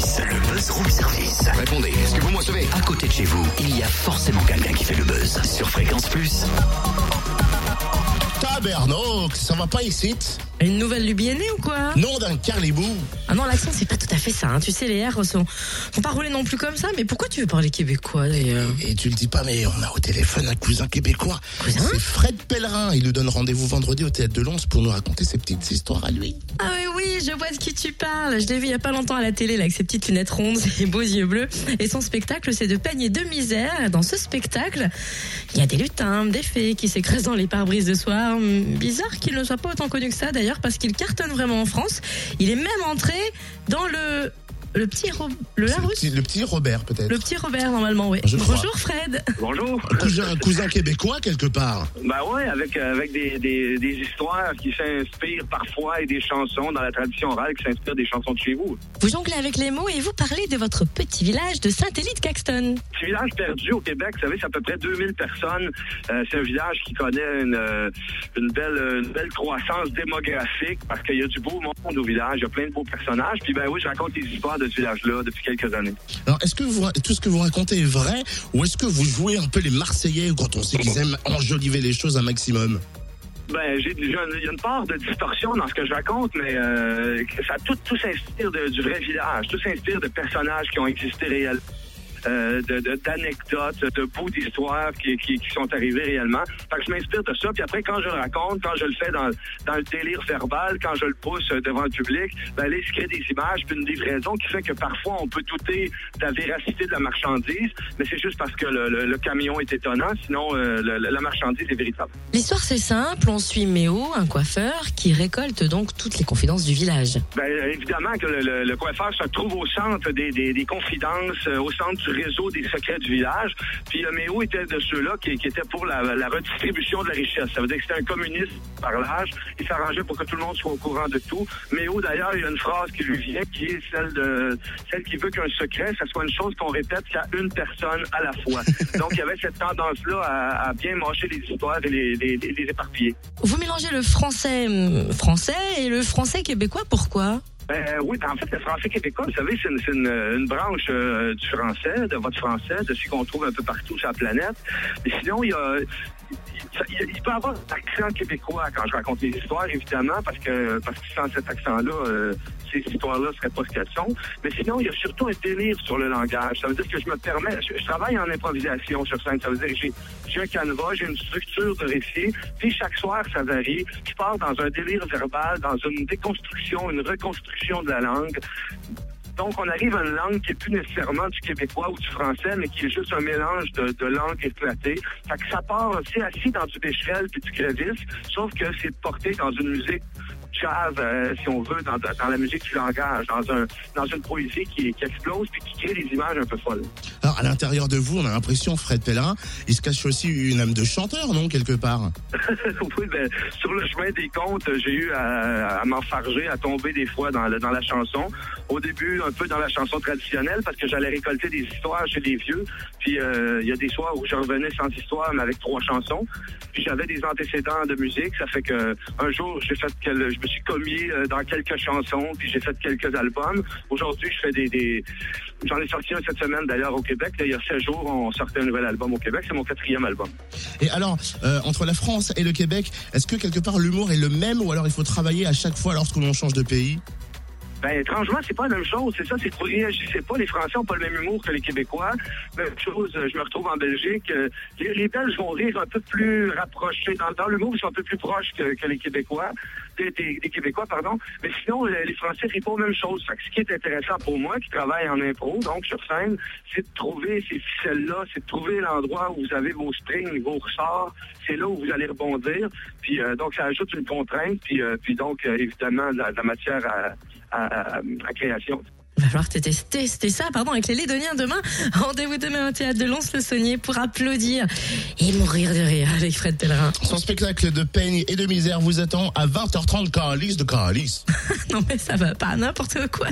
service, le buzz room service. Répondez, est-ce que vous me recevez? À côté de chez vous, il y a forcément quelqu'un qui fait le buzz. Sur Fréquence Plus. Tabernoc, ça va pas ici? Une nouvelle lubiennée ou quoi? Nom d'un carlibou Ah non, l'accent, c'est pas tout à fait ça. hein. Tu sais, les R sont, sont pas roulés non plus comme ça. Mais pourquoi tu veux parler québécois d'ailleurs? Et tu le dis pas, mais on a au téléphone un cousin québécois. Cousin? C'est Fred Pellerin. Il nous donne rendez-vous vendredi au Théâtre de Lons pour nous raconter ses petites histoires à lui. Ah oui, oui, je vois de qui tu parles. Je l'ai vu il y a pas longtemps à la télé là, avec ses petites lunettes rondes et beaux yeux bleus. Et son spectacle, c'est de et de misère. Dans ce spectacle, il y a des lutins, des fées qui s'écrasent dans les pare-brises de soir. Hum, Bizarre qu'il ne soit pas autant connu que ça d'ailleurs, parce qu'il cartonne vraiment en France. Il est même entré dans le le petit Ro- le le Larousse. petit, le petit Robert, peut-être. Le petit Robert, normalement, oui. Je crois. Bonjour Fred. Bonjour. Cousin, cousin québécois, quelque part. Ben ouais, avec, euh, avec des, des, des histoires qui s'inspirent parfois et des chansons dans la tradition orale qui s'inspirent des chansons de chez vous. Vous jonglez avec les mots et vous parlez de votre petit village de Saint-Élie-de-Caxton. Petit village perdu au Québec, vous savez, c'est à peu près 2000 personnes. Euh, c'est un village qui connaît une, euh, une, belle, une belle croissance démographique parce qu'il y a du beau monde au village, il y a plein de beaux personnages. Puis ben oui, je raconte les histoires de ce village-là depuis quelques années. Alors, est-ce que vous, tout ce que vous racontez est vrai ou est-ce que vous jouez un peu les Marseillais quand on sait qu'ils aiment enjoliver les choses un maximum? Ben, j'ai, il y a une part de distorsion dans ce que je raconte, mais euh, ça tout, tout s'inspire de- du vrai village, tout s'inspire de personnages qui ont existé réellement. Euh, de, de- d'anecdotes, de bouts d'histoires qui, qui, qui sont arrivés réellement. Fait que je m'inspire de ça. Puis après, quand je le raconte, quand je le fais dans, dans le délire verbal, quand je le pousse euh, devant le public, ben là, il se crée des images, puis une livraison qui fait que parfois, on peut douter de la véracité de la marchandise, mais c'est juste parce que le, le- le camion est étonnant. Sinon, euh, le- la marchandise est véritable. L'histoire c'est simple, on suit Méo, un coiffeur, qui récolte donc toutes les confidences du village. Ben, évidemment que le, le- le coiffeur se trouve au centre des, des- des confidences, euh, au centre du réseau des secrets du village. Puis euh, Méo était de ceux-là qui, qui étaient pour la, la redistribution de la richesse. Ça veut dire que c'était un communiste par l'âge. Il s'arrangeait pour que tout le monde soit au courant de tout. Méo, d'ailleurs, il y a une phrase qui lui vient, qui est celle de celle qui veut qu'un secret, ça soit une chose qu'on répète qu'à une personne à la fois. Donc, il y avait cette tendance-là à, à bien mâcher les histoires et les, les, les- les éparpiller. Vous mélangez le français hum, français et le français québécois, pourquoi? Ben, oui, en fait, le français québécois, vous savez, c'est une, branche euh, du français, de votre français, de ce qu'on trouve un peu partout sur la planète. Mais sinon, il y a... Il peut avoir un accent québécois quand je raconte les histoires, évidemment, parce que parce que cet accent-là, euh, ces histoires-là seraient pas ce qu'elles sont. Mais sinon, il y a surtout un délire sur le langage. Ça veut dire que je me permets, je, travaille en improvisation sur scène. Ça veut dire que j'ai un canevas, j'ai une structure de récit. Puis chaque soir, ça varie. Je pars dans un délire verbal, dans une déconstruction, une reconstruction de la langue. Donc, on arrive à une langue qui est plus nécessairement du québécois ou du français, mais qui est juste un mélange de, langues éclatées. Ça part aussi assis dans du Becherel puis du Crévis, sauf que c'est porté dans une musique jazz, euh, si on veut, dans, dans la musique du langage, dans, un, dans une poésie qui, qui explose puis qui crée des images un peu folles. Alors, à l'intérieur de vous, on a l'impression, Fred Pellerin, il se cache aussi une âme de chanteur, non, quelque part? Oui, ben, sur le chemin des contes, j'ai eu à, à m'enfarger, à tomber des fois dans, le- dans la chanson. Au début, un peu dans la chanson traditionnelle, parce que j'allais récolter des histoires chez les vieux. Puis euh, il y a des soirs où je revenais sans histoire, mais avec trois chansons. Puis j'avais des antécédents de musique. Ça fait que un jour, j'ai fait quel- je me suis commis euh, dans quelques chansons, puis j'ai fait quelques albums. Aujourd'hui, je fais des, j'en ai sorti un cette semaine d'ailleurs au Québec. Là, il y a 16 jours, on sortait un nouvel album au Québec. C'est mon quatrième album. Et alors, euh, entre la France et le Québec, est-ce que quelque part l'humour est le même ou alors il faut travailler à chaque fois lorsque l'on change de pays? Ben, étrangement, c'est pas la même chose. C'est ça, c'est que vous réagissez pas. Les Français ont pas le même humour que les Québécois. Même chose, euh, je me retrouve en Belgique. euh, Les, Belges vont rire un peu plus rapprochés. Dans, dans l'humour, ils sont un peu plus proches que, les Québécois. Des, Québécois, pardon. Mais sinon, euh, les Français rient pas aux mêmes choses. Ce qui est intéressant pour moi, qui travaille en impro, donc sur scène, c'est de trouver ces ficelles-là, c'est de trouver l'endroit où vous avez vos strings, vos ressorts. C'est là où vous allez rebondir. Puis donc, ça ajoute une contrainte. Puis, puis donc, évidemment, de la, la matière à, à, à- à création. Il va falloir tester, tester ça pardon, avec les Lédoniens demain. Rendez-vous demain au théâtre de Lons-le-Saunier pour applaudir et mourir de rire avec Fred Pellerin. Son spectacle de peine et de misère vous attend à 20h30 Calice de Calice. Non mais ça va pas, n'importe quoi.